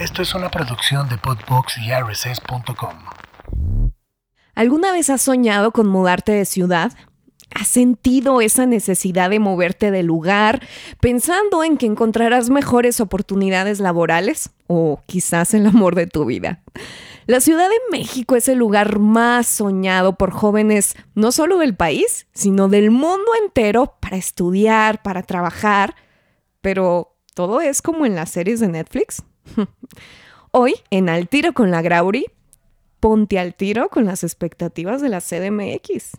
Esto es una producción de Podbox y RSS.com. ¿Alguna vez has soñado con mudarte de ciudad? ¿Has sentido esa necesidad de moverte de lugar pensando en que encontrarás mejores oportunidades laborales o quizás el amor de tu vida? La Ciudad de México es el lugar más soñado por jóvenes no solo del país, sino del mundo entero para estudiar, para trabajar, pero todo es como en las series de Netflix. Hoy, en Al Tiro con la Grauri, ponte al tiro con las expectativas de la CDMX.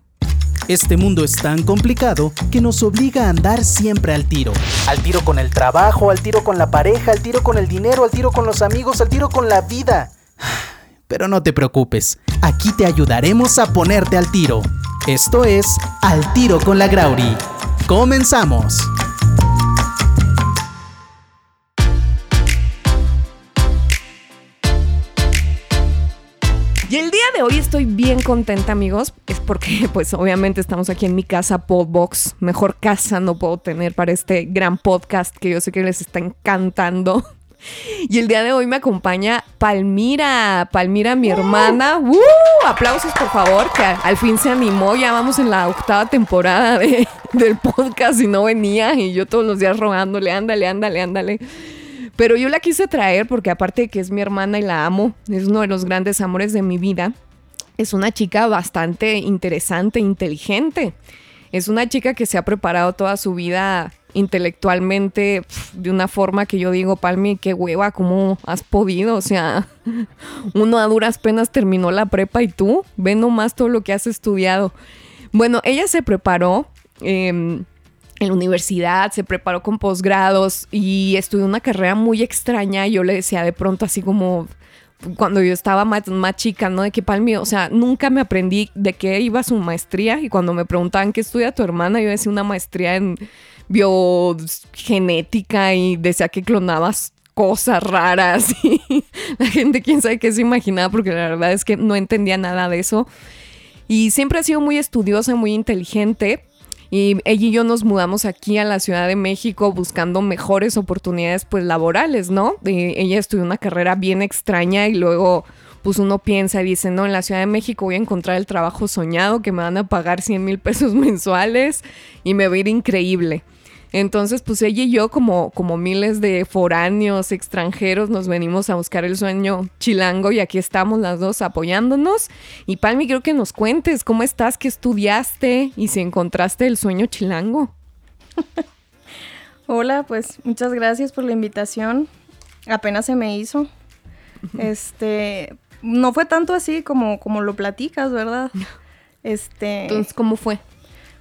Este mundo es tan complicado que nos obliga a andar siempre al tiro. Al tiro con el trabajo, al tiro con la pareja, al tiro con el dinero, al tiro con los amigos, al tiro con la vida. Pero no te preocupes, aquí te ayudaremos a ponerte al tiro. Esto es Al tiro con la Grauri. Comenzamos. Y el día de hoy estoy bien contenta, amigos. Es porque, pues, obviamente estamos aquí en mi casa, Podbox. Mejor casa no puedo tener para este gran podcast que yo sé que les está encantando. Y el día de hoy me acompaña Palmira. Palmira, mi hermana. ¡Uh! Aplausos, por favor, que al fin se animó. Ya vamos en la octava temporada de, del podcast y no venía. Y yo todos los días rogándole, ándale, ándale, ándale. Pero yo la quise traer porque aparte de que es mi hermana y la amo, es uno de los grandes amores de mi vida, es una chica bastante interesante, inteligente. Es una chica que se ha preparado toda su vida intelectualmente de una forma que yo digo, Palmi, qué hueva, ¿cómo has podido? O sea, uno a duras penas terminó la prepa y tú, ve nomás todo lo que has estudiado. Bueno, ella se preparó. Eh, en la universidad, se preparó con posgrados y estudió una carrera muy extraña. Yo le decía de pronto así como cuando yo estaba más, más chica, ¿no? De qué palmi, o sea, nunca me aprendí de qué iba su maestría y cuando me preguntaban qué estudia tu hermana, yo decía una maestría en biogenética y decía que clonabas cosas raras la gente quién sabe qué se imaginaba porque la verdad es que no entendía nada de eso. Y siempre ha sido muy estudiosa, muy inteligente, y ella y yo nos mudamos aquí a la Ciudad de México buscando mejores oportunidades pues laborales, ¿no? ella estudió una carrera bien extraña y luego pues uno piensa y dice, no, en la Ciudad de México voy a encontrar el trabajo soñado que me van a pagar 100 mil pesos mensuales y me va a ir increíble. Entonces, pues ella y yo, como, como miles de foráneos extranjeros, nos venimos a buscar el sueño chilango y aquí estamos las dos apoyándonos. Y Palmi, creo que nos cuentes cómo estás, qué estudiaste y si encontraste el sueño chilango. Hola, pues muchas gracias por la invitación. Apenas se me hizo. Este, no fue tanto así como, como lo platicas, ¿verdad? Este. Entonces, ¿cómo fue?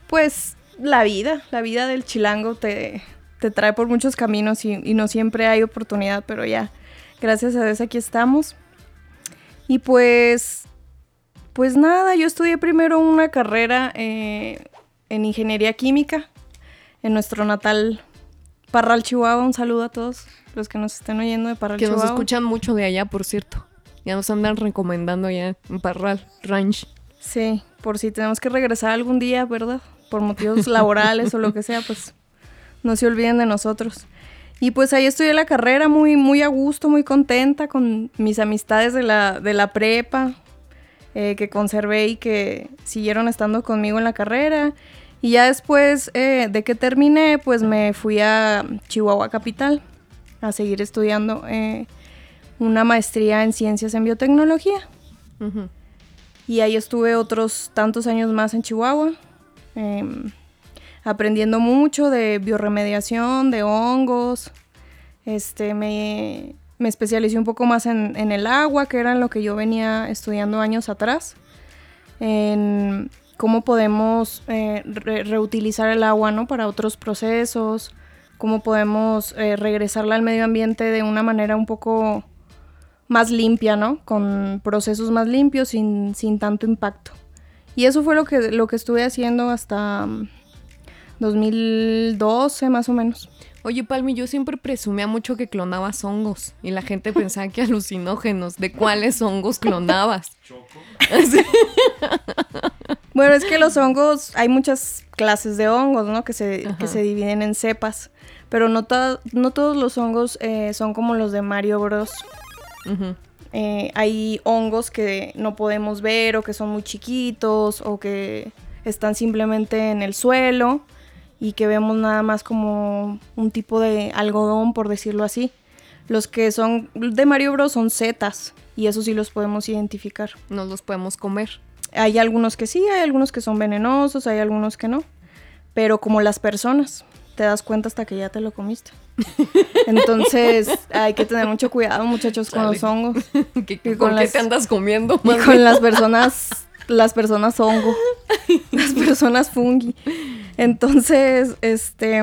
Pues la vida, la vida del chilango te, te trae por muchos caminos y, no siempre hay oportunidad, pero ya, gracias a Dios aquí estamos. Y pues, pues nada, yo estudié primero una carrera eh, en ingeniería química en nuestro natal Parral, Chihuahua. Un saludo a todos los que nos estén oyendo de Parral, Chihuahua. Que nos escuchan mucho de allá, por cierto. Ya nos andan recomendando allá en Parral Ranch. Sí, por si tenemos que regresar algún día, ¿verdad? Por motivos laborales o lo que sea, pues no se olviden de nosotros. Y pues ahí estudié la carrera muy, muy a gusto, muy contenta con mis amistades de la, de la prepa, eh, que conservé y que siguieron estando conmigo en la carrera. Y ya después eh, de que terminé, pues me fui a Chihuahua Capital a seguir estudiando eh, una maestría en ciencias en biotecnología. Y ahí estuve otros tantos años más en Chihuahua. Em, aprendiendo mucho de bioremediación, de hongos. Este, me, especialicé un poco más en, el agua, que era lo que yo venía estudiando años atrás. En cómo podemos eh, reutilizar el agua ¿no? para otros procesos, cómo podemos eh, regresarla al medio ambiente de una manera un poco más limpia, ¿no? Con procesos más limpios, sin, sin tanto impacto. Y eso fue lo que, lo que estuve haciendo hasta 2012 mm, más o menos. Oye, Palmi, yo siempre presumía mucho que clonabas hongos y la gente pensaba que alucinógenos. ¿De cuáles hongos clonabas? Choco. bueno, es que los hongos, hay muchas clases de hongos, ¿no? Que se, que se dividen en cepas. Pero no, no todos los hongos eh, son como los de Mario Bros. Eh, hay hongos que no podemos ver o que son muy chiquitos o que están simplemente en el suelo y que vemos nada más como un tipo de algodón, por decirlo así. Los que son de Mario Bros son setas y eso sí los podemos identificar. No los podemos comer. Hay algunos que sí, hay algunos que son venenosos, hay algunos que no. Pero como las personas, te das cuenta hasta que ya te lo comiste. Entonces hay que tener mucho cuidado, muchachos, con los hongos. ¿Qué, y con las, te andas comiendo? Y con las personas, las personas hongo, las personas fungi. Entonces, este,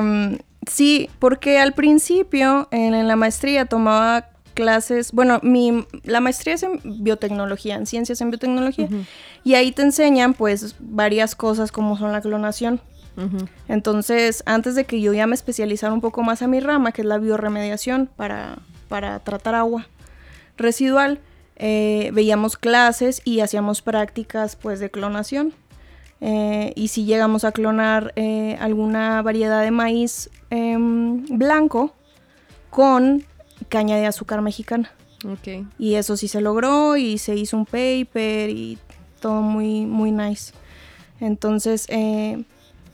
sí, porque al principio en, la maestría tomaba clases, bueno, mi, la maestría es en biotecnología, en ciencias en biotecnología, y ahí te enseñan pues varias cosas como son la clonación. Entonces, antes de que yo ya me especializara un poco más a mi rama, que es la bioremediación para, para tratar agua residual, eh, veíamos clases y hacíamos prácticas pues de clonación. Eh, y si llegamos a clonar eh, alguna variedad de maíz em, blanco con caña de azúcar mexicana. Y eso sí se logró y se hizo un paper y todo muy, muy nice. Entonces,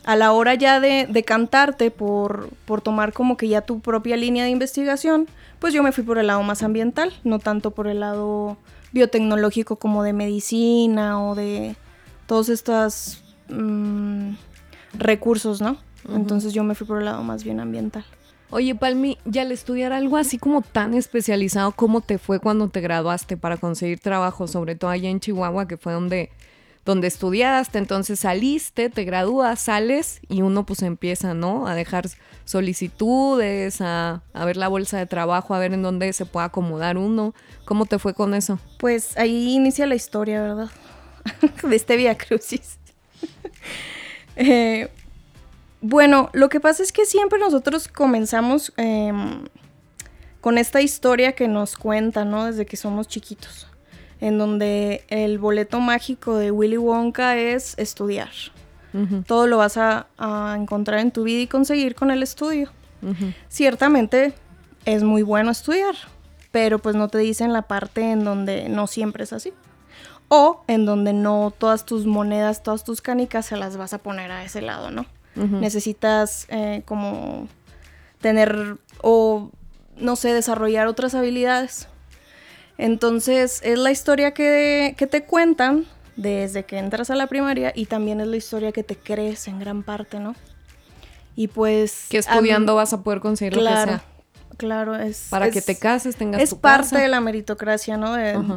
a la hora ya de, cantarte por, por, tomar como que ya tu propia línea de investigación, pues yo me fui por el lado más ambiental, no tanto por el lado biotecnológico como de medicina o de todos estos mm, recursos, ¿no? Entonces yo me fui por el lado más bien ambiental. Oye, Palmi, ya al estudiar algo así como tan especializado, ¿cómo te fue cuando te graduaste para conseguir trabajo, sobre todo allá en Chihuahua, que fue donde donde estudiaste, entonces saliste, te gradúas, sales y uno pues empieza, ¿no? A dejar solicitudes, a, ver la bolsa de trabajo, a ver en dónde se puede acomodar uno. ¿Cómo te fue con eso? Pues ahí inicia la historia, ¿verdad? de este Via Crucis. Eh, bueno, lo que pasa es que siempre nosotros comenzamos em, con esta historia que nos cuenta, ¿no? Desde que somos chiquitos en donde el boleto mágico de Willy Wonka es estudiar. Todo lo vas a, encontrar en tu vida y conseguir con el estudio. Ciertamente es muy bueno estudiar, pero pues no te dicen la parte en donde no siempre es así. O en donde no todas tus monedas, todas tus canicas se las vas a poner a ese lado, ¿no? Necesitas eh, como tener o, no sé, desarrollar otras habilidades entonces es la historia que, te cuentan desde que entras a la primaria y también es la historia que te crees en gran parte, ¿no? Y pues... Que estudiando vas a poder conseguir lo que sea. Claro, es... Para que te cases, tengas Es parte de la meritocracia, ¿no?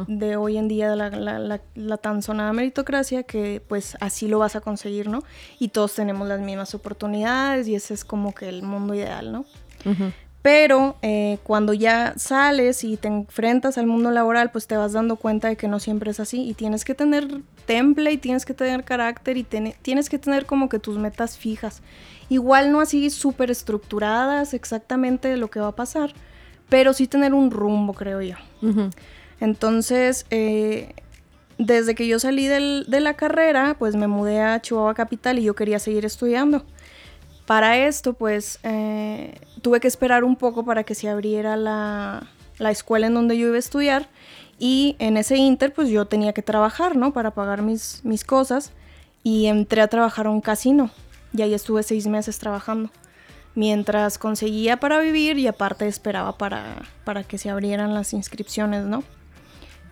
De, hoy en día, la, la, la, tan sonada meritocracia, que pues así lo vas a conseguir, ¿no? Y todos tenemos las mismas oportunidades y ese es como que el mundo ideal, ¿no? Pero eh, cuando ya sales y te enfrentas al mundo laboral, pues te vas dando cuenta de que no siempre es así y tienes que tener temple y tienes que tener carácter y tienes que tener como que tus metas fijas. Igual no así súper estructuradas exactamente de lo que va a pasar, pero sí tener un rumbo, creo yo. Entonces, eh, desde que yo salí de la carrera, pues me mudé a Chihuahua Capital y yo quería seguir estudiando. Para esto, pues, eh, tuve que esperar un poco para que se abriera la, escuela en donde yo iba a estudiar y en ese inter, pues yo tenía que trabajar, ¿no? Para pagar mis, mis cosas y entré a trabajar a un casino y ahí estuve seis meses trabajando mientras conseguía para vivir y aparte esperaba para, para que se abrieran las inscripciones, ¿no?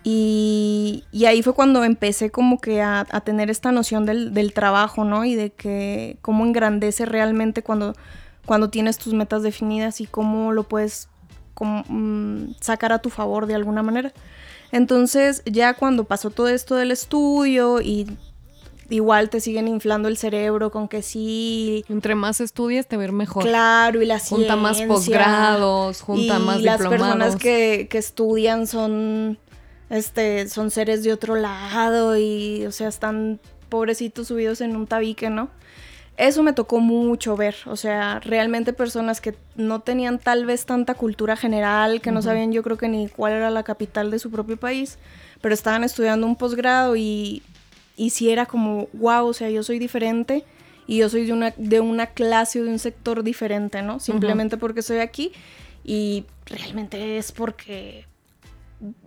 Y, ahí fue cuando empecé como que a, tener esta noción del, trabajo, ¿no? Y de que cómo engrandece realmente cuando, cuando tienes tus metas definidas y cómo lo puedes mm, sacar a tu favor de alguna manera. Entonces ya cuando pasó todo esto del estudio y igual te siguen inflando el cerebro con que sí. Entre más estudias te ver mejor. Claro, y la Junta más posgrados, junta más diplomados. las personas que, que estudian son este, son seres de otro lado y, o sea, están pobrecitos subidos en un tabique, ¿no? Eso me tocó mucho ver, o sea, realmente personas que no tenían tal vez tanta cultura general, que no sabían yo creo que ni cuál era la capital de su propio país, pero estaban estudiando un posgrado y, y sí era como, wow, o sea, yo soy diferente y yo soy de una, de una clase o de un sector diferente, ¿no? Simplemente porque soy aquí y realmente es porque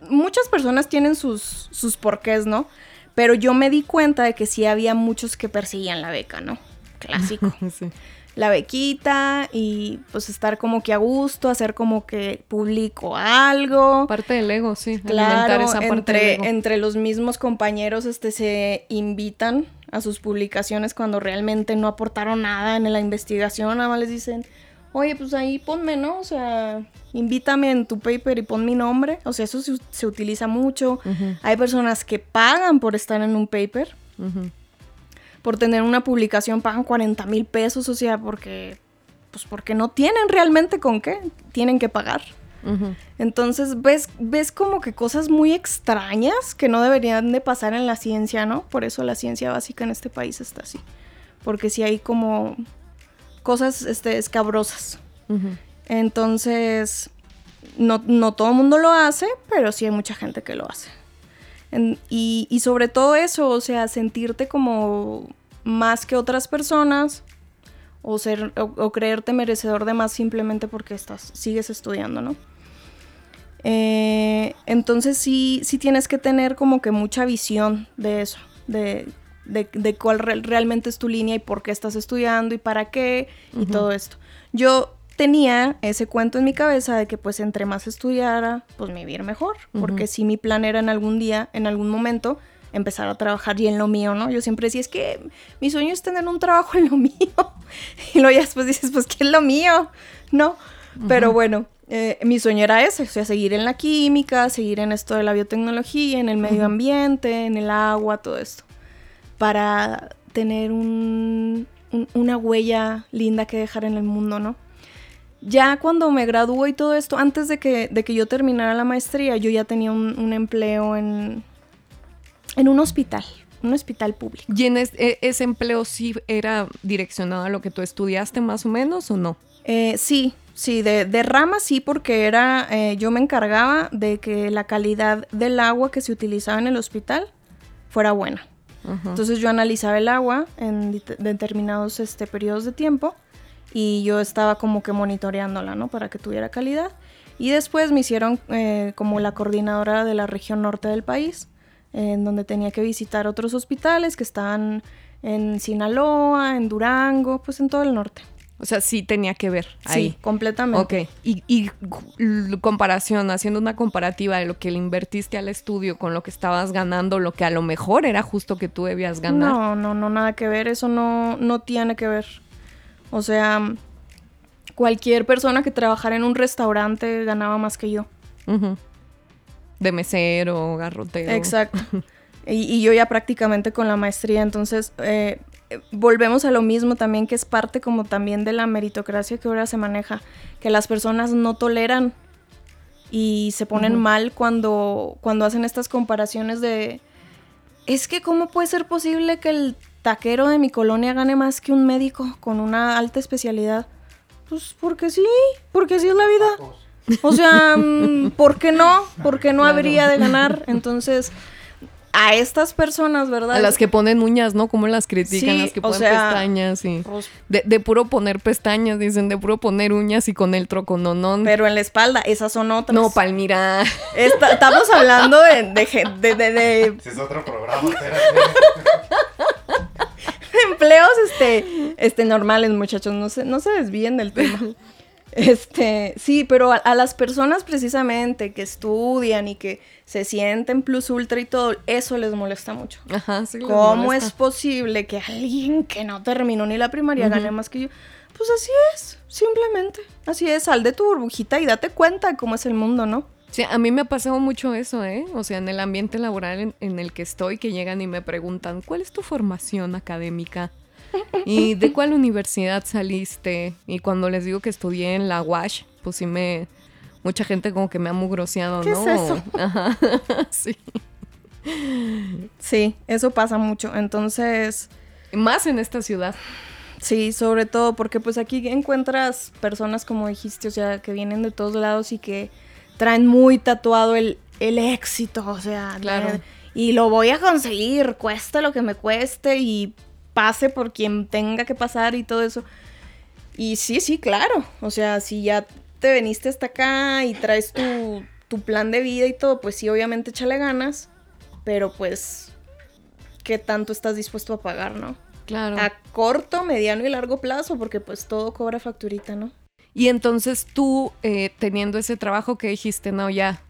muchas personas tienen sus, sus porqués, ¿no? Pero yo me di cuenta de que sí había muchos que perseguían la beca, ¿no? Clásico. Sí. la bequita y pues estar como que a gusto, hacer como que publico algo. Parte del ego, sí. alimentar Claro, esa parte del entre, ego. entre los mismos compañeros este, se invitan a sus publicaciones cuando realmente no aportaron nada en la investigación, nada más les dicen, oye, pues ahí ponme, ¿no? O sea, invítame en tu paper y pon mi nombre. O sea, eso se, se utiliza mucho. Hay personas que pagan por estar en un paper. Por tener una publicación pagan 40 mil pesos, o sea, porque, pues porque no tienen realmente con qué, tienen que pagar. Entonces ves, ves como que cosas muy extrañas que no deberían de pasar en la ciencia, ¿no? Por eso la ciencia básica en este país está así. Porque sí hay como cosas este, escabrosas. Entonces, no, no todo el mundo lo hace, pero sí hay mucha gente que lo hace. En- y, y sobre todo eso, o sea, sentirte como más que otras personas o, ser, o, o creerte merecedor de más simplemente porque estás, sigues estudiando, ¿no? Eh, entonces sí, sí tienes que tener como que mucha visión de eso, de, de, de cuál re- realmente es tu línea y por qué estás estudiando y para qué y todo esto. Yo tenía ese cuento en mi cabeza de que pues entre más estudiara, pues me iba a ir mejor, porque sí mi plan era en algún día, en algún momento, empezar a trabajar y en lo mío, ¿no? Yo siempre decía, es que mi sueño es tener un trabajo en lo mío. Y luego ya después dices, pues, ¿qué es lo mío? ¿No? Pero bueno, eh, mi sueño era ese, o sea, seguir en la química, seguir en esto de la biotecnología, en el medio ambiente, en el agua, todo esto. Para tener un- un- una huella linda que dejar en el mundo, ¿no? Ya cuando me graduó y todo esto, antes de que, de que yo terminara la maestría, yo ya tenía un, un empleo en, en un hospital, un hospital público. ¿Y en es- e- ese empleo sí era direccionado a lo que tú estudiaste más o menos o no? Eh, sí, sí, de, de rama sí, porque era, eh, yo me encargaba de que la calidad del agua que se utilizaba en el hospital fuera buena. Entonces yo analizaba el agua en determinados este, periodos de tiempo y yo estaba como que monitoreándola, ¿no? Para que tuviera calidad. Y después me hicieron eh, como la coordinadora de la región norte del país, en donde tenía que visitar otros hospitales que estaban en Sinaloa, en Durango, pues en todo el norte. O sea, sí tenía que ver ahí. Sí, completamente. Ok, y, y comparación, haciendo una comparativa de lo que le invertiste al estudio con lo que estabas ganando, lo que a lo mejor era justo que tú debías ganar. No, no, no, nada que ver, eso no, no tiene que ver. O sea, cualquier persona que trabajara en un restaurante ganaba más que yo. De mesero, garrotero. Exacto. Y, y yo ya prácticamente con la maestría, entonces eh, volvemos a lo mismo también, que es parte como también de la meritocracia que ahora se maneja, que las personas no toleran y se ponen mal cuando, cuando hacen estas comparaciones de, es que cómo puede ser posible que el taquero de mi colonia gane más que un médico con una alta especialidad. Pues porque sí, porque así es la vida. O sea, mm, ¿por qué no? ¿Por qué no Claro. habría de ganar? Entonces, a estas personas, ¿verdad? A las que ponen uñas, ¿no? Como las critican, Sí, las que o ponen sea, pestañas y... Pues, De, de puro poner pestañas, dicen, de puro poner uñas y con el trocononón. pero en la espalda, esas son otras. No, Palmira. Esta- estamos hablando de, de, gen- de- de- de Ese es otro programa, espérate. Empleos este, este, normales, muchachos. No se, no se desvíen del tema. Este, sí, pero a, a las personas precisamente que estudian y que se sienten plus ultra y todo, eso les molesta mucho. Ajá, sí. ¿Cómo molesta. es posible que alguien que no terminó ni la primaria gane más que yo? Pues así es, simplemente. Así es, sal de tu burbujita y date cuenta de cómo es el mundo, ¿no? Sí, a mí me ha pasado mucho eso, ¿eh? O sea, en el ambiente laboral en, en el que estoy, que llegan y me preguntan, ¿cuál es tu formación académica? ¿Y de cuál universidad saliste? Y cuando les digo que estudié en la UASH, pues sí me... Mucha gente como que me ha mugroseado, ¿Qué ¿no? es eso? Ajá, sí. Sí, eso pasa mucho. Entonces, Más en esta ciudad. sí, sobre todo porque pues aquí encuentras personas como dijiste, o sea, que vienen de todos lados y que traen muy tatuado el, el éxito, o sea, Claro. de- y lo voy a conseguir, cueste lo que me cueste y pase por quien tenga que pasar y todo eso. Y sí, sí, claro. O sea, si ya te veniste hasta acá y traes tu, tu plan de vida y todo, pues sí, obviamente échale ganas, pero pues, ¿qué tanto estás dispuesto a pagar, no? Claro. A corto, mediano y largo plazo, porque pues todo cobra facturita, ¿no? Y entonces tú, eh, teniendo ese trabajo que dijiste, no, ya,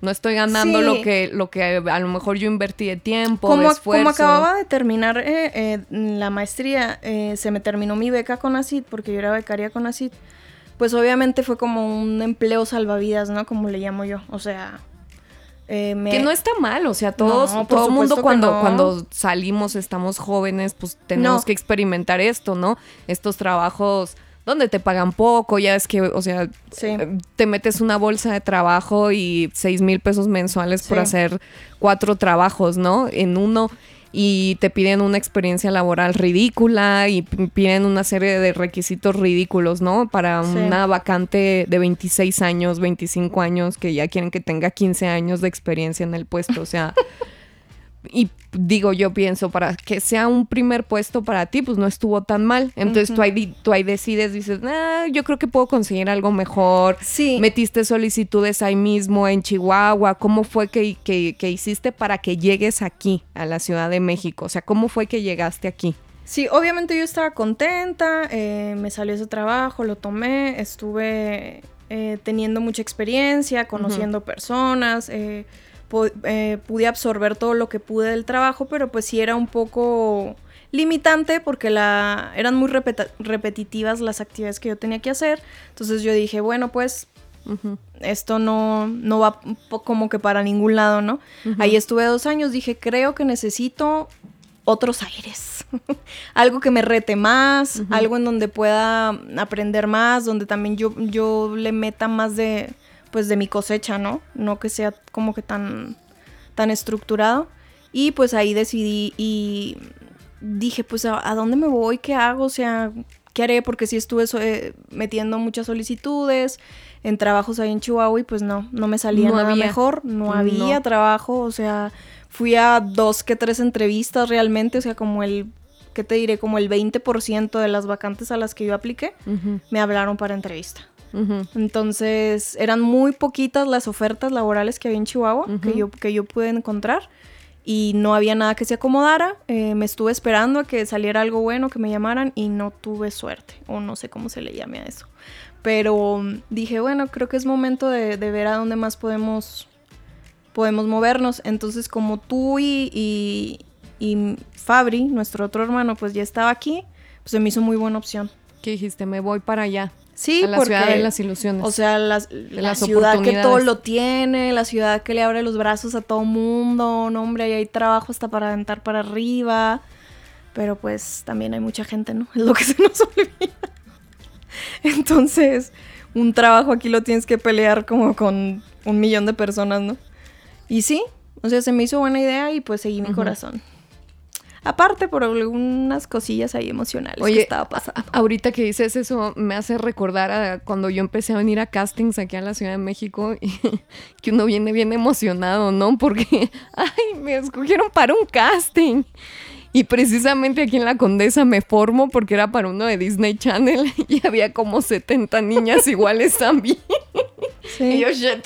no estoy ganando Sí. lo que lo que a lo mejor yo invertí de tiempo, Como, de esfuerzo. como acababa de terminar eh, eh, la maestría, eh, se me terminó mi beca con ACID, porque yo era becaria con ACID, pues obviamente fue como un empleo salvavidas, ¿no? Como le llamo yo. O sea, eh, me... Que no está mal, o sea, todos, No, todo mundo cuando, no. cuando salimos, estamos jóvenes, pues tenemos No. que experimentar esto, ¿no? Estos trabajos donde te pagan poco, ya es que, o sea, Sí. eh, te metes una bolsa de trabajo y seis mil pesos mensuales por hacer cuatro trabajos, ¿no? En uno y te piden una experiencia laboral ridícula y piden una serie de requisitos ridículos, ¿no? Para Sí. una vacante de 26 años, 25 años, que ya quieren que tenga 15 años de experiencia en el puesto, o sea... Y digo, yo pienso, para que sea un primer puesto para ti, pues no estuvo tan mal. Entonces tú, ahí, tú ahí decides, dices, ah, yo creo que puedo conseguir algo mejor. Sí. Metiste solicitudes ahí mismo en Chihuahua. ¿Cómo fue que, que- que hiciste para que llegues aquí, a la Ciudad de México? O sea, ¿cómo fue que llegaste aquí? Sí, obviamente yo estaba contenta, eh, me salió ese trabajo, lo tomé, estuve eh, teniendo mucha experiencia, conociendo personas, eh, eh, pude absorber todo lo que pude del trabajo, pero pues sí era un poco limitante porque la, eran muy repetitivas las actividades que yo tenía que hacer. Entonces yo dije, bueno, pues esto no, no va como que para ningún lado, ¿no? Ahí estuve dos años, dije, creo que necesito otros aires. algo que me rete más, algo en donde pueda aprender más, donde también yo, yo le meta más de, pues, de mi cosecha, ¿no? No que sea como que tan, tan estructurado. Y pues ahí decidí y dije, pues, ¿a, a dónde me voy? ¿Qué hago? O sea, ¿qué haré? Porque sí estuve so- eh, metiendo muchas solicitudes en trabajos ahí en Chihuahua y pues no, no me salía No nada había. mejor. No No. había trabajo, o sea, fui a dos que tres entrevistas realmente, o sea, como el, ¿qué te diré? Como el 20% de las vacantes a las que yo apliqué Ujú, me hablaron para entrevista. Entonces, eran muy poquitas las ofertas laborales que había en Chihuahua que, yo, que yo pude encontrar y no había nada que se acomodara. Eh, me estuve esperando a que saliera algo bueno, que me llamaran y no tuve suerte, o no sé cómo se le llame a eso. Pero mm, dije, bueno, creo que es momento de, de ver a dónde más podemos, podemos movernos. Entonces, como tú y, y, y Fabri, nuestro otro hermano, pues ya estaba aquí, pues se me hizo muy buena opción. ¿Qué dijiste? Me voy para allá. Sí, a la porque, ciudad de las ilusiones. O sea, las- la las ciudad que todo lo tiene, la ciudad que le abre los brazos a todo mundo, no hombre, ahí hay trabajo hasta para aventar para arriba. Pero pues también hay mucha gente, ¿no? Es lo que se nos olvida. Entonces, un trabajo aquí lo tienes que pelear como con un millón de personas, ¿no? Y sí, o sea, se me hizo buena idea y pues seguí mi corazón. Aparte por algunas cosillas ahí emocionales que estaba pasando. Ahorita que dices eso, me hace recordar a cuando yo empecé a venir a castings aquí a la Ciudad de México y que uno viene bien emocionado, ¿no? Porque, ay, me escogieron para un casting. Y precisamente aquí en la Condesa me formo porque era para uno de Disney Channel y había como 70 niñas iguales también. Y yo, shit.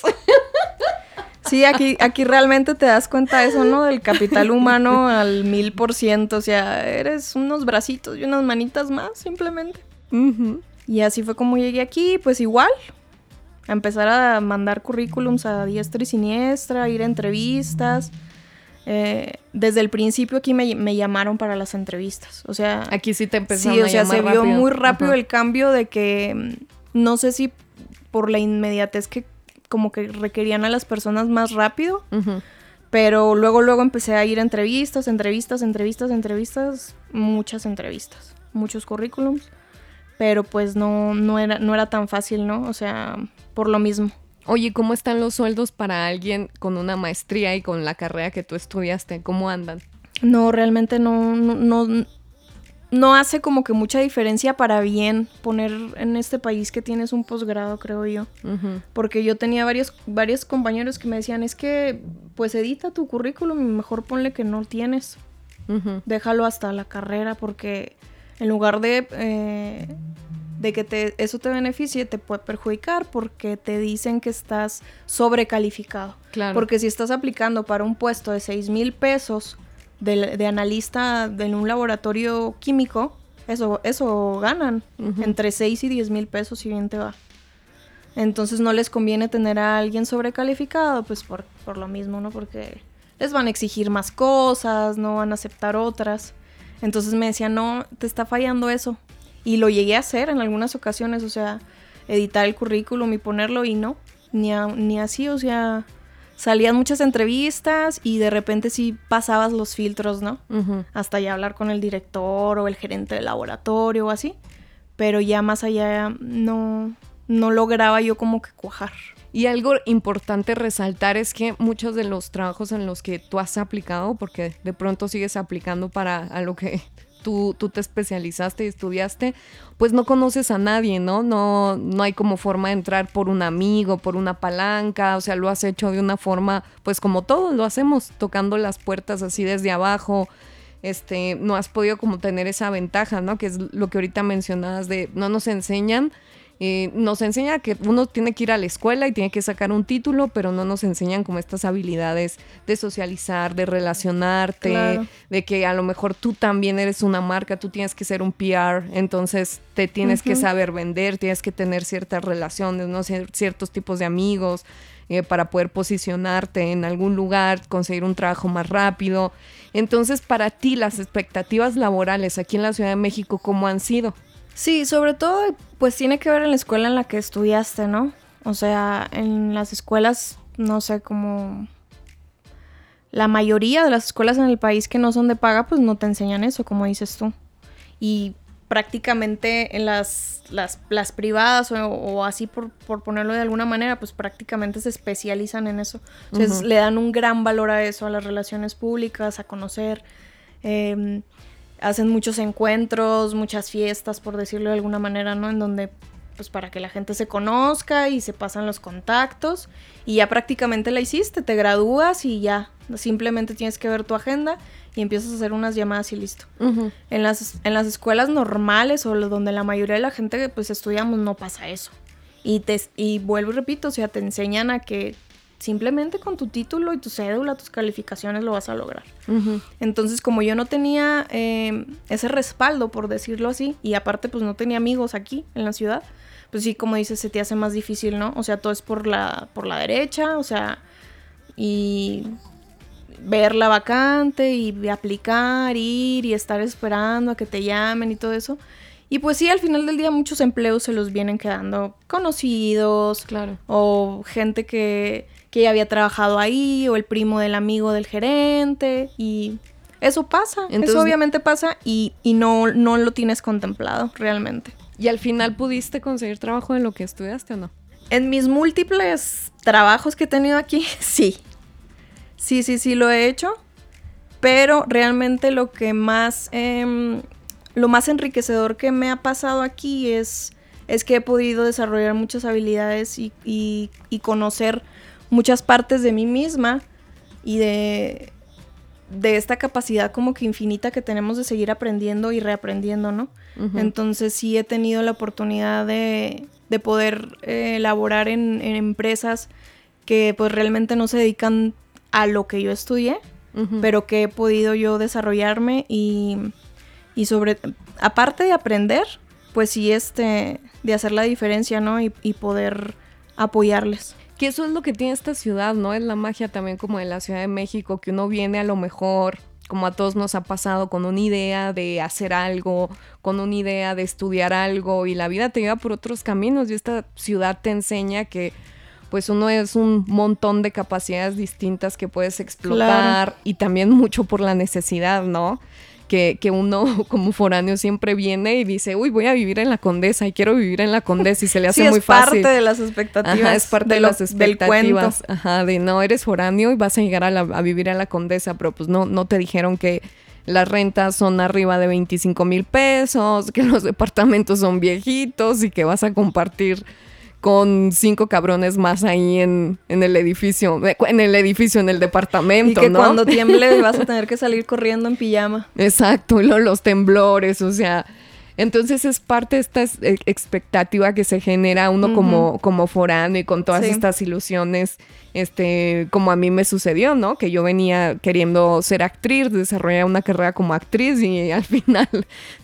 Sí, aquí, aquí realmente te das cuenta de eso, ¿no? Del capital humano al mil por ciento. O sea, eres unos bracitos y unas manitas más, simplemente. Ujú. Y así fue como llegué aquí, pues igual. A empezar a mandar currículums a diestra y siniestra, a ir a entrevistas. Eh, desde el principio aquí me, me llamaron para las entrevistas. O sea, Aquí sí te empezaron sí, o sea, se vio rápido. muy rápido Ajá. el cambio de que mm, no sé si por la inmediatez que como que requerían a las personas más rápido, pero luego luego empecé a ir a entrevistas, entrevistas, entrevistas, entrevistas, muchas entrevistas, muchos currículums, pero pues no no era no era tan fácil, ¿no? O sea, por lo mismo. Oye, ¿cómo están los sueldos para alguien con una maestría y con la carrera que tú estudiaste? ¿Cómo andan? No, realmente no, no, no, no hace como que mucha diferencia para bien poner en este país que tienes un posgrado, creo yo. Porque yo tenía varios, varios compañeros que me decían, es que pues edita tu currículum y mejor ponle que no tienes. Déjalo hasta la carrera porque en lugar de, eh, de que te, eso te beneficie, te puede perjudicar porque te dicen que estás sobrecalificado. Claro. Porque si estás aplicando para un puesto de 6 mil pesos de, de analista en un laboratorio químico, eso, eso ganan. Entre 6 y 10 mil pesos si bien te va. Entonces no les conviene tener a alguien sobrecalificado, pues por, por lo mismo, ¿no? Porque les van a exigir más cosas, no van a aceptar otras. Entonces me decía, no, te está fallando eso. Y lo llegué a hacer en algunas ocasiones, o sea, editar el currículum y ponerlo y no, ni, a- ni así, o sea, salían muchas entrevistas y de repente sí pasabas los filtros, ¿no? Hasta ya hablar con el director o el gerente del laboratorio o así, pero ya más allá no, no lograba yo como que cuajar. Y algo importante resaltar es que muchos de los trabajos en los que tú has aplicado, porque de pronto sigues aplicando para a lo que tú, tú te especializaste y estudiaste, pues no conoces a nadie, ¿no? ¿no? No hay como forma de entrar por un amigo, por una palanca, o sea, lo has hecho de una forma, pues como todos lo hacemos, tocando las puertas así desde abajo. Este, no has podido como tener esa ventaja, ¿no? Que es lo que ahorita mencionabas de no nos enseñan eh, nos enseña que uno tiene que ir a la escuela y tiene que sacar un título, pero no nos enseñan como estas habilidades de socializar, de relacionarte, Claro. de que a lo mejor tú también eres una marca, tú tienes que ser un PR, entonces te tienes que saber vender, tienes que tener ciertas relaciones, ¿no? Cier- ciertos tipos de amigos eh, para poder posicionarte en algún lugar, conseguir un trabajo más rápido. Entonces, para ti, las expectativas laborales aquí en la Ciudad de México, ¿cómo han sido? Sí, sobre todo pues tiene que ver en la escuela en la que estudiaste, ¿no? O sea, en las escuelas, no sé, como la mayoría de las escuelas en el país que no son de paga, pues no te enseñan eso, como dices tú. Y prácticamente en las, las, las privadas o, o así por, por ponerlo de alguna manera, pues prácticamente se especializan en eso. Entonces le dan un gran valor a eso, a las relaciones públicas, a conocer. em, hacen muchos encuentros, muchas fiestas, por decirlo de alguna manera, ¿no? En donde, pues para que la gente se conozca y se pasan los contactos y ya prácticamente la hiciste, te gradúas y ya, simplemente tienes que ver tu agenda y empiezas a hacer unas llamadas y listo. En las, en las escuelas normales o donde la mayoría de la gente pues estudiamos no pasa eso. Y, te, y vuelvo y repito, o sea, te enseñan a que simplemente con tu título y tu cédula, tus calificaciones lo vas a lograr. Entonces, como yo no tenía eh, ese respaldo, por decirlo así, y aparte pues no tenía amigos aquí en la ciudad, pues sí, como dices, se te hace más difícil, ¿no? O sea, todo es por la, por la derecha, o sea, y ver la vacante y aplicar, ir y estar esperando a que te llamen y todo eso. Y pues sí, al final del día muchos empleos se los vienen quedando conocidos, Claro. o gente que, que había trabajado ahí, o el primo del amigo del gerente, y eso pasa, Entonces- eso obviamente pasa y, y no, no lo tienes contemplado realmente. ¿Y al final pudiste conseguir trabajo en lo que estudiaste o no? En mis múltiples trabajos que he tenido aquí, sí. Sí, sí, sí lo he hecho. Pero realmente lo que más, em, lo más enriquecedor que me ha pasado aquí es, es que he podido desarrollar muchas habilidades y, y- y conocer muchas partes de mí misma y de, de esta capacidad como que infinita que tenemos de seguir aprendiendo y reaprendiendo, ¿no? Entonces sí he tenido la oportunidad de, de poder eh, laborar en, en empresas que pues realmente no se dedican a lo que yo estudié, pero que he podido yo desarrollarme y, y sobre, aparte de aprender, pues sí este, de hacer la diferencia, ¿no? Y, y poder apoyarles. Que eso es lo que tiene esta ciudad, ¿no? Es la magia también como de la Ciudad de México, que uno viene a lo mejor, como a todos nos ha pasado, con una idea de hacer algo, con una idea de estudiar algo, y la vida te lleva por otros caminos, y esta ciudad te enseña que pues uno es un montón de capacidades distintas que puedes explotar y también mucho por la necesidad, ¿no? Que, que uno como foráneo siempre viene y dice, uy, voy a vivir en la condesa y quiero vivir en la condesa y se le hace sí, muy es fácil. parte de las expectativas. Ajá, es parte de, lo- las expectativas. Ajá, de no eres foráneo y vas a llegar a, la- a vivir a la condesa, pero pues no, no te dijeron que las rentas son arriba de 25 mil pesos, que los departamentos son viejitos y que vas a compartir con cinco cabrones más ahí en, en el edificio, eh, en el edificio, en el Y departamento, que ¿no? cuando tiemble vas a tener que salir corriendo en pijama. Exacto, y los temblores, o sea, Entonces es parte de esta es- e- expectativa que se genera uno como, como foráneo y con todas Sí. estas ilusiones, este, como a mí me sucedió, ¿no? Que yo venía queriendo ser actriz, desarrollar una carrera como actriz y al final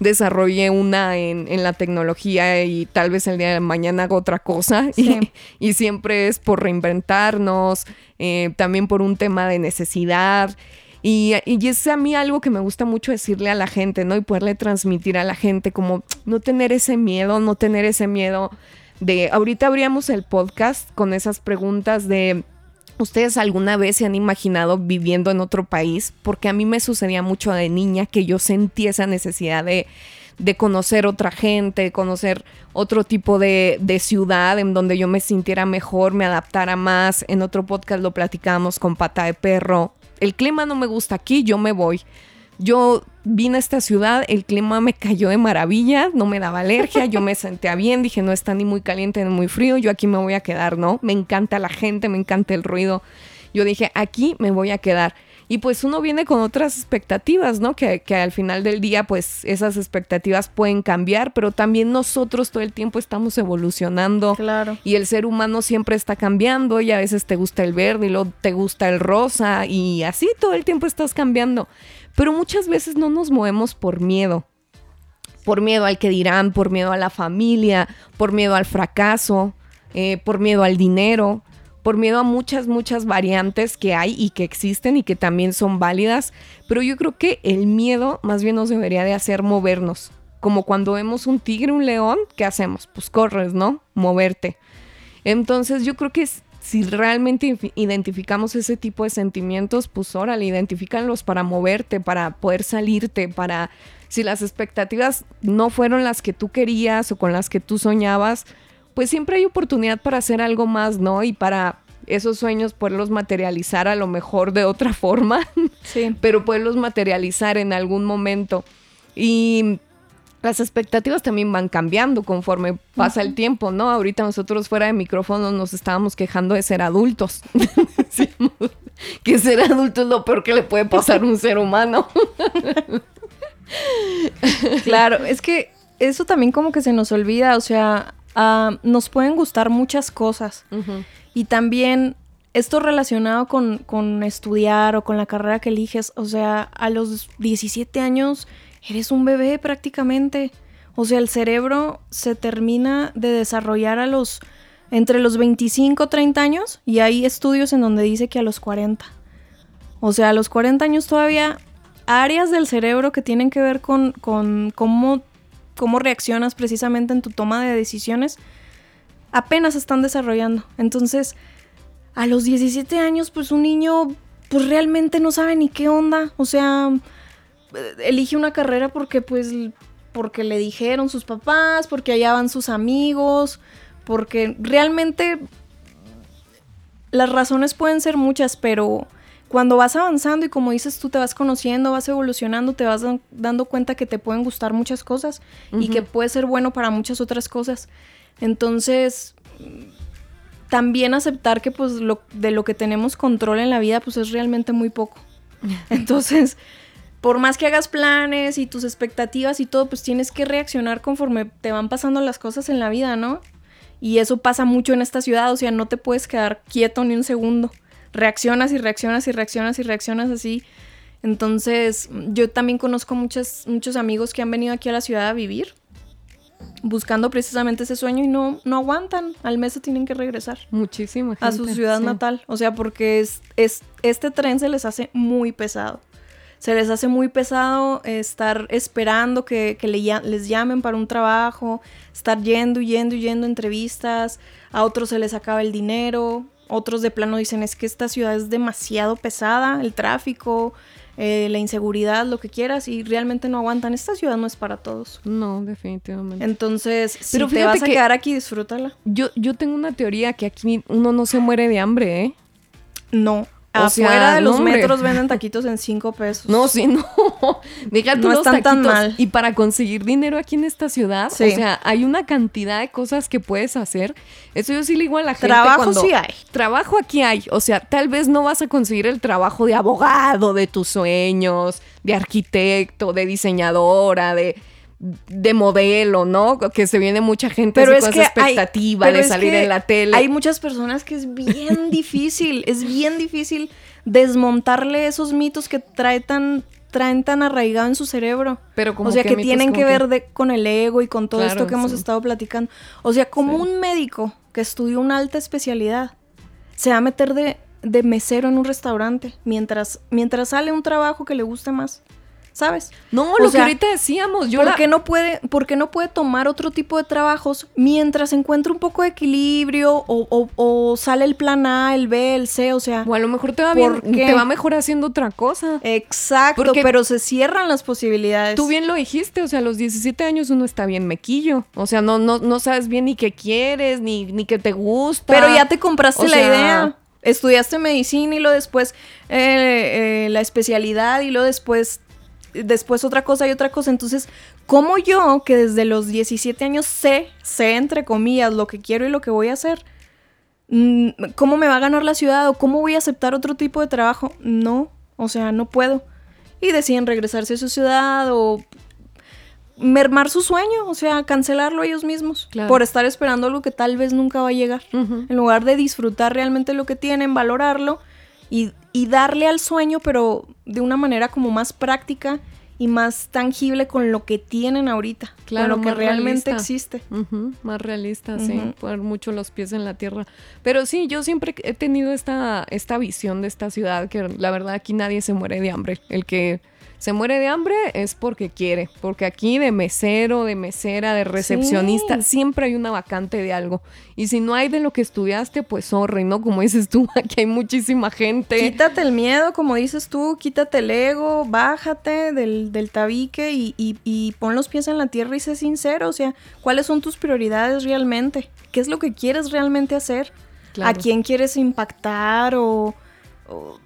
desarrollé una en, en la tecnología y tal vez el día de mañana hago otra cosa. Sí. Y, y siempre es por reinventarnos, eh, también por un tema de necesidad. Y, y es a mí algo que me gusta mucho decirle a la gente, ¿no? Y poderle transmitir a la gente como no tener ese miedo, no tener ese miedo de... Ahorita abríamos el podcast con esas preguntas de... ¿Ustedes alguna vez se han imaginado viviendo en otro país? Porque a mí me sucedía mucho de niña que yo sentí esa necesidad de, de conocer otra gente, conocer otro tipo de, de ciudad en donde yo me sintiera mejor, me adaptara más. En otro podcast lo platicábamos con pata de perro. El clima no me gusta aquí, yo me voy. Yo vine a esta ciudad, el clima me cayó de maravilla, no me daba alergia, yo me sentía bien, dije no está ni muy caliente ni muy frío, yo aquí me voy a quedar, ¿no? Me encanta la gente, me encanta el ruido. Yo dije, aquí me voy a quedar. Y pues uno viene con otras expectativas, ¿no? Que, que al final del día, pues esas expectativas pueden cambiar, pero también nosotros todo el tiempo estamos evolucionando. Claro. Y el ser humano siempre está cambiando y a veces te gusta el verde y luego te gusta el rosa y así todo el tiempo estás cambiando. Pero muchas veces no nos movemos por miedo. Por miedo al que dirán, por miedo a la familia, por miedo al fracaso, eh, por miedo al dinero, por miedo a muchas, muchas variantes que hay y que existen y que también son válidas. Pero yo creo que el miedo más bien nos debería de hacer movernos. Como cuando vemos un tigre, un león, ¿qué hacemos? Pues corres, ¿no? Moverte. Entonces yo creo que si realmente identificamos ese tipo de sentimientos, pues órale, identifícalos para moverte, para poder salirte, para si las expectativas no fueron las que tú querías o con las que tú soñabas, pues siempre hay oportunidad para hacer algo más, ¿no? Y para esos sueños poderlos materializar a lo mejor de otra forma Sí. pero poderlos materializar en algún momento. Y las expectativas también van cambiando conforme pasa el tiempo, ¿no? Ahorita nosotros fuera de micrófono nos estábamos quejando de ser adultos. Que ser adulto es lo peor que le puede pasar a un ser humano. Claro, es que eso también como que se nos olvida, o sea, ah, nos pueden gustar muchas cosas. Y también esto relacionado con, con estudiar o con la carrera que eliges, o sea, a los 17 años eres un bebé prácticamente, o sea, el cerebro se termina de desarrollar a los entre los 25 30 años y hay estudios en donde dice que a los 40. O sea, a los 40 años todavía áreas del cerebro que tienen que ver con, con cómo, cómo reaccionas precisamente en tu toma de decisiones apenas están desarrollando. Entonces, a los 17 años, pues un niño pues realmente no sabe ni qué onda. O sea, elige una carrera porque pues porque le dijeron sus papás, porque allá van sus amigos, porque realmente las razones pueden ser muchas, pero cuando vas avanzando y como dices tú te vas conociendo, vas evolucionando, te vas dan- dando cuenta que te pueden gustar muchas cosas y que puede ser bueno para muchas otras cosas. Entonces, también aceptar que pues lo, de lo que tenemos control en la vida pues es realmente muy poco. Entonces, por más que hagas planes y tus expectativas y todo, pues tienes que reaccionar conforme te van pasando las cosas en la vida, ¿no? Y eso pasa mucho en esta ciudad, o sea, no te puedes quedar quieto ni un segundo. Reaccionas y reaccionas y reaccionas y reaccionas así. Entonces, yo también conozco muchos, muchos amigos que han venido aquí a la ciudad a vivir buscando precisamente ese sueño y no, no aguantan. Al mes se tienen que regresar Muchísima gente. a su ciudad sí. natal. O sea, porque es, es, este tren se les hace muy pesado. Se les hace muy pesado estar esperando que, que le les llamen para un trabajo, estar yendo yendo yendo a entrevistas. A otros se les acaba el dinero. Otros de plano dicen es que esta ciudad es demasiado pesada, el tráfico, eh, la inseguridad, lo que quieras, y realmente no aguantan. Esta ciudad no es para todos. No, definitivamente. Entonces, Pero si te vas a que- quedar aquí, disfrútala. Yo, yo tengo una teoría que aquí uno no se muere de hambre, ¿eh? No. O sea, Afuera de los no, metros venden taquitos en cinco pesos. No, sí, no. Deja tú No los están tan taquitos. mal. Y para conseguir dinero aquí en esta ciudad, Sí. o sea, hay una cantidad de cosas que puedes hacer. Eso yo sí le digo a la gente. Trabajo cuando- sí hay. Trabajo aquí hay. O sea, tal vez no vas a conseguir el trabajo de abogado de tus sueños, de arquitecto, de diseñadora, de. De modelo, ¿no? Que se viene mucha gente Pero así es con que esa hay- expectativa pero de salir en la tele. Hay muchas personas que es bien difícil, es bien difícil desmontarle esos mitos que trae tan, traen tan arraigado en su cerebro. Pero como o sea, que tienen que ver de- con el ego y con todo Claro, esto que hemos estado platicando. O sea, como Sí. un médico que estudió una alta especialidad se va a meter de, de mesero en un restaurante mientras, mientras sale un trabajo que le guste más. ¿Sabes? No, O lo sea, que ahorita decíamos, yo ¿Por, la- qué no puede, por qué no puede tomar otro tipo de trabajos mientras encuentra un poco de equilibrio o, o- o sale el plan A, el B, el C? O sea, o a lo mejor te va ¿Por bien, te va mejor haciendo otra cosa. exacto, Porque- pero se cierran las posibilidades. Tú bien lo dijiste, o sea, a los 17 años uno está bien mequillo. O sea, no, no, no sabes bien ni qué quieres, ni, ni qué te gusta. Pero ya te compraste O la idea. Estudiaste medicina y luego después eh, eh, la especialidad y luego después, después otra cosa y otra cosa. Entonces, ¿cómo yo, que desde los 17 años sé, sé entre comillas, lo que quiero y lo que voy a hacer? mm, ¿Cómo me va a ganar la ciudad o cómo voy a aceptar otro tipo de trabajo? No, o sea, no puedo. Y deciden regresarse a su ciudad o mermar su sueño, o sea, cancelarlo ellos mismos Claro. por estar esperando algo que tal vez nunca va a llegar. En lugar de disfrutar realmente lo que tienen, valorarlo y, y darle al sueño, pero de una manera como más práctica y más tangible con lo que tienen ahorita, Claro, con lo que realmente realista. existe. Más realista, sí, poner mucho los pies en la tierra. Pero sí, yo siempre he tenido esta, esta visión de esta ciudad, que la verdad aquí nadie se muere de hambre. El que se muere de hambre es porque quiere, porque aquí de mesero, de mesera, de recepcionista, Sí. siempre hay una vacante de algo. Y si no hay de lo que estudiaste, pues sorry, ¿no? Como dices tú, aquí hay muchísima gente. Quítate el miedo, como dices tú, quítate el ego, bájate del, del tabique y, y- y pon los pies en la tierra y sé sincero. O sea, ¿cuáles son tus prioridades realmente? ¿Qué es lo que quieres realmente hacer? Claro. ¿A quién quieres impactar o, o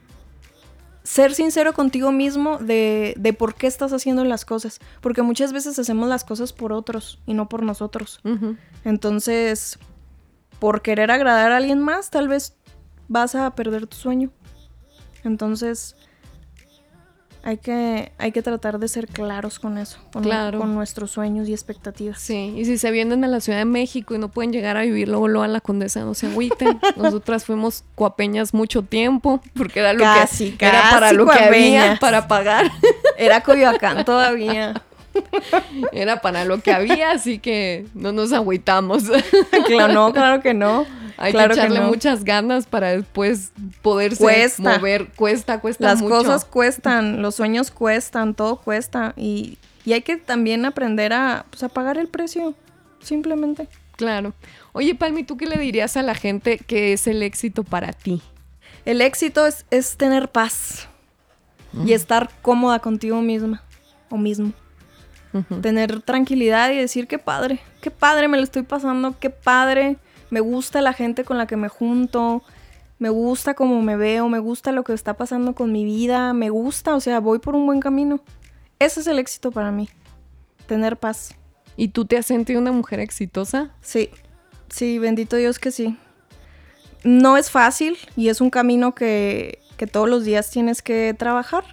ser sincero contigo mismo de, de por qué estás haciendo las cosas? Porque muchas veces hacemos las cosas por otros y no por nosotros. Entonces, por querer agradar a alguien más, tal vez vas a perder tu sueño. Entonces, hay que, hay que tratar de ser claros con eso, con, Claro. con nuestros sueños y expectativas. Sí, y si se vienen a la Ciudad de México y no pueden llegar a vivir luego, luego a la Condesa, no se agüiten. Nosotras fuimos coapeñas mucho tiempo, porque era lo Casi, que era para lo que había para pagar. Era Coyoacán todavía. Era para lo que había, así que no nos agüitamos. Claro, no, claro que no. Hay claro que echarle no. muchas ganas para después poderse Cuesta. mover. Cuesta, cuesta Las mucho. cosas cuestan, los sueños cuestan, todo cuesta. Y, y hay que también aprender a, pues, a pagar el precio, simplemente. Claro. Oye, Palmi, ¿tú qué le dirías a la gente que es el éxito para ti? El éxito es, es tener paz y estar cómoda contigo misma o mismo. Tener tranquilidad y decir qué padre, qué padre me lo estoy pasando, qué padre, me gusta la gente con la que me junto, me gusta cómo me veo, me gusta lo que está pasando con mi vida, me gusta, o sea, voy por un buen camino. Ese es el éxito para mí, tener paz. ¿Y tú te has sentido una mujer exitosa? Sí, sí, bendito Dios que sí. No es fácil y es un camino que, que todos los días tienes que trabajar.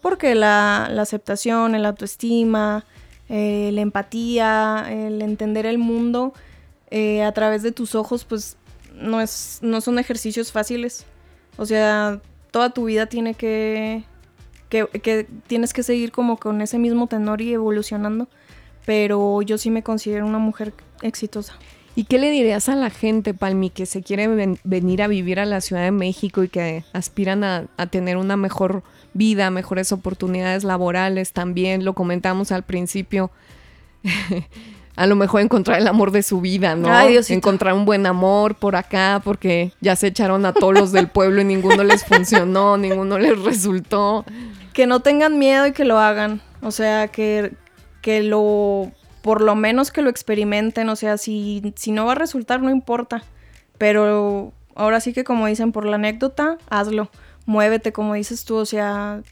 Porque la, la aceptación, el autoestima, eh, la empatía, el entender el mundo eh, a través de tus ojos, pues no, es, no son ejercicios fáciles. O sea, toda tu vida tiene que, que, tienes que seguir como con ese mismo tenor y evolucionando. Pero yo sí me considero una mujer exitosa. ¿Y qué le dirías a la gente, Palmi, que se quiere ven- venir a vivir a la Ciudad de México y que aspiran a, a tener una mejor vida, mejores oportunidades laborales también? Lo comentamos al principio. a lo mejor encontrar el amor de su vida, ¿no? Ay, encontrar un buen amor por acá, porque ya se echaron a todos los del pueblo y ninguno les funcionó, ninguno les resultó. Que no tengan miedo y que lo hagan. O sea, que, que lo, por lo menos que lo experimenten. O sea, si, si no va a resultar, no importa. Pero ahora sí que como dicen, por la anécdota, hazlo. Muévete, como dices tú. O sea,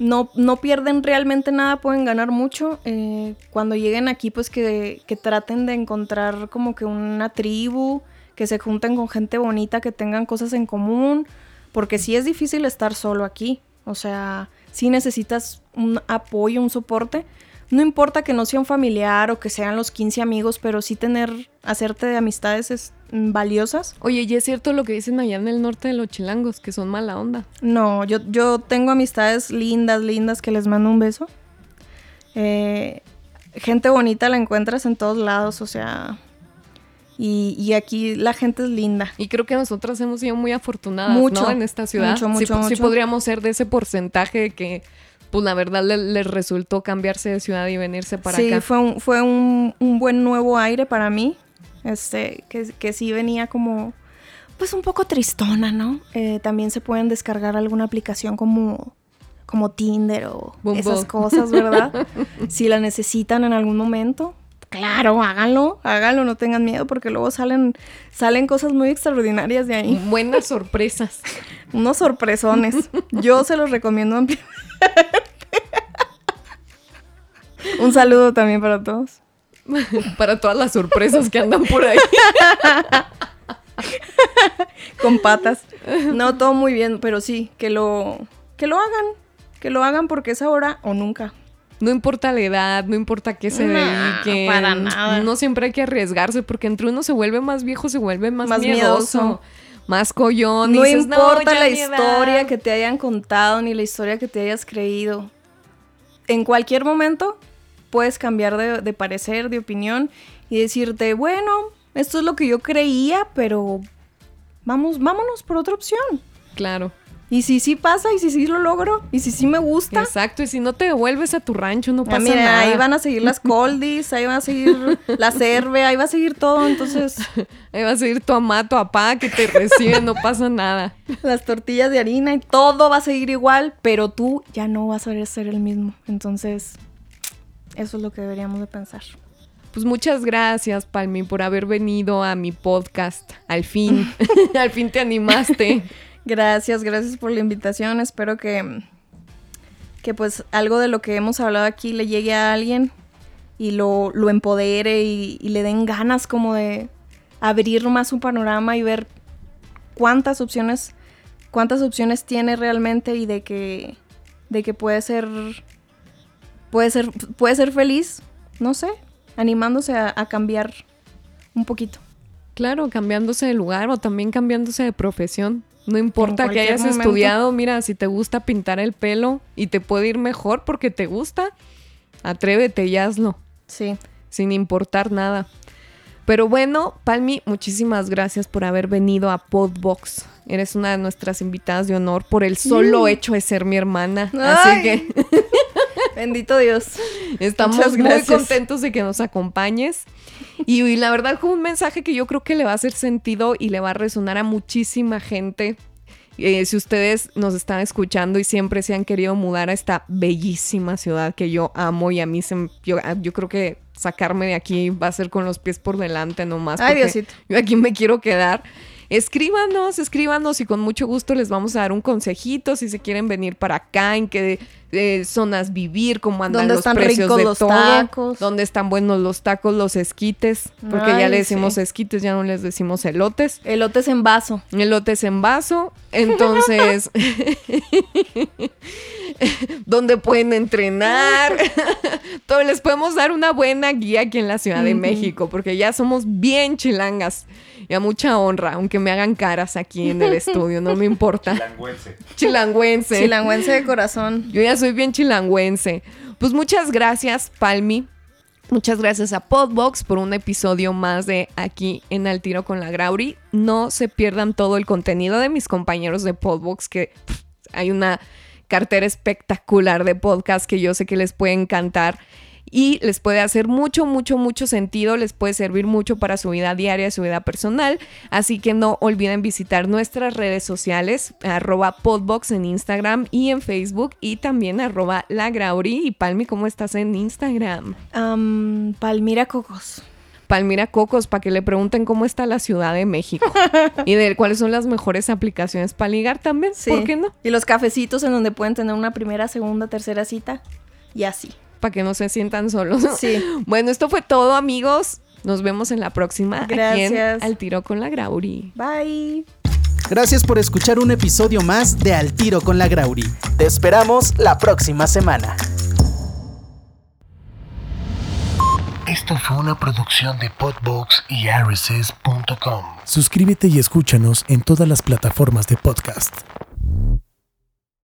no, no pierden realmente nada, pueden ganar mucho. Eh, cuando lleguen aquí, pues que, que traten de encontrar como que una tribu, que se junten con gente bonita, que tengan cosas en común, porque sí es difícil estar solo aquí. O sea, sí necesitas un apoyo, un soporte, no importa que no sea un familiar o que sean los 15 amigos, pero sí tener, hacerte de amistades es, valiosas. Oye, y es cierto lo que dicen allá en el norte de los chilangos, que son mala onda. No, yo, yo tengo amistades lindas, lindas, que les mando un beso. Eh, gente bonita la encuentras en todos lados, o sea... Y, y aquí la gente es linda. Y creo que nosotras hemos sido muy afortunadas, Mucho, ¿no? En esta ciudad. mucho, mucho, sí, po- sí mucho. podríamos ser de ese porcentaje de que, pues la verdad, le- les resultó cambiarse de ciudad y venirse para sí, acá. fue un, fue un, un buen nuevo aire para mí. Este, que, que sí venía como, pues un poco tristona, ¿no? Eh, también se pueden descargar alguna aplicación como, como Tinder o esas cosas, ¿verdad? si la necesitan en algún momento. Claro, háganlo, háganlo, no tengan miedo porque luego salen, salen cosas muy extraordinarias de ahí. Buenas sorpresas. Unos sorpresones. Yo se los recomiendo ampliamente. Un saludo también para todos. para todas las sorpresas que andan por ahí. con patas. No, todo muy bien, pero sí, que lo, que lo hagan. Que lo hagan porque es ahora o nunca. No importa la edad, no importa qué se No, dediquen. para nada. No siempre hay que arriesgarse porque entre uno se vuelve más viejo, se vuelve más, Más miedoso, miedoso. más collón. No dices, importa la mi edad". historia que te hayan contado ni la historia que te hayas creído. En cualquier momento puedes cambiar de, de parecer, de opinión y decirte, bueno, esto es lo que yo creía, pero vamos, vámonos por otra opción. Claro. Y si sí pasa, y si sí lo logro, y si sí me gusta, Exacto. Y si no te devuelves a tu rancho, no Ah, pasa mira, nada. ahí van a seguir las coldies, ahí va a seguir la cerve, ahí va a seguir todo, entonces Ahí va a seguir tu mamá, tu papá que te recibe, no pasa nada. las tortillas de harina y todo va a seguir igual, pero tú ya no vas a ser el mismo. Entonces, eso es lo que deberíamos de pensar. Pues muchas gracias, Palmi, por haber venido a mi podcast. Al fin. Al fin te animaste. Gracias, gracias por la invitación. Espero que, que pues algo de lo que hemos hablado aquí le llegue a alguien y lo, lo empodere y, y le den ganas como de abrir más su panorama y ver cuántas opciones, cuántas opciones tiene realmente y de que, de que puede ser, puede ser, puede ser feliz, no sé, animándose a, a cambiar un poquito. Claro, cambiándose de lugar o también cambiándose de profesión. No importa que hayas momento. estudiado, mira, si te gusta pintar el pelo y te puede ir mejor porque te gusta, atrévete y hazlo, Sí. sin importar nada. Pero bueno, Palmi, muchísimas gracias por haber venido a Podbox. Eres una de nuestras invitadas de honor por el solo hecho de ser mi hermana. Así que Bendito Dios. Estamos muy contentos de que nos acompañes. Y, y la verdad fue un mensaje que yo creo que le va a hacer sentido y le va a resonar a muchísima gente. Eh, si ustedes nos están escuchando y siempre se han querido mudar a esta bellísima ciudad que yo amo y a mí se, m- yo, yo creo que sacarme de aquí va a ser con los pies por delante nomás. Ay, Diosito. Yo aquí me quiero quedar. Escríbanos, escríbanos y con mucho gusto les vamos a dar un consejito si se quieren venir para acá, en qué eh, zonas vivir, cómo andan ¿Dónde los están precios ricos de los todo, tacos? dónde están buenos los tacos, los esquites, porque ya le decimos sí. esquites, ya no les decimos elotes. Elotes en vaso. Elotes en vaso, entonces, donde pueden entrenar. Todo, les podemos dar una buena guía aquí en la Ciudad de México, porque ya somos bien chilangas y a mucha honra, aunque me hagan caras aquí en el estudio, no me importa. Langüense. Chilangüense. Chilangüense de corazón. Yo ya soy bien chilangüense. Pues muchas gracias, Palmi. Muchas gracias a Podbox por un episodio más de Aquí en Al Tiro con la Grauri. No se pierdan todo el contenido de mis compañeros de Podbox, que pff, hay una cartera espectacular de podcast que yo sé que les puede encantar y les puede hacer mucho, mucho, mucho sentido, les puede servir mucho para su vida diaria, su vida personal. Así que no olviden visitar nuestras redes sociales, arroba podbox en Instagram y en Facebook y también arroba lagrauri. Y Palmi, ¿cómo estás en Instagram? Am, Palmira Cocos. Palmira Cocos, para que le pregunten cómo está la Ciudad de México y de cuáles son las mejores aplicaciones para ligar también. Sí. ¿Por qué no? Y los cafecitos en donde pueden tener una primera, segunda, tercera cita. Y así. Para que no se sientan solos. Sí. Bueno, esto fue todo, amigos. Nos vemos en la próxima. Aquí en Gracias. Al tiro con la Grauri. Bye. Gracias por escuchar un episodio más de Al Tiro con la Grauri. Te esperamos la próxima semana. Esto fue una producción de Podbox y RSS.com. Suscríbete y escúchanos en todas las plataformas de podcast.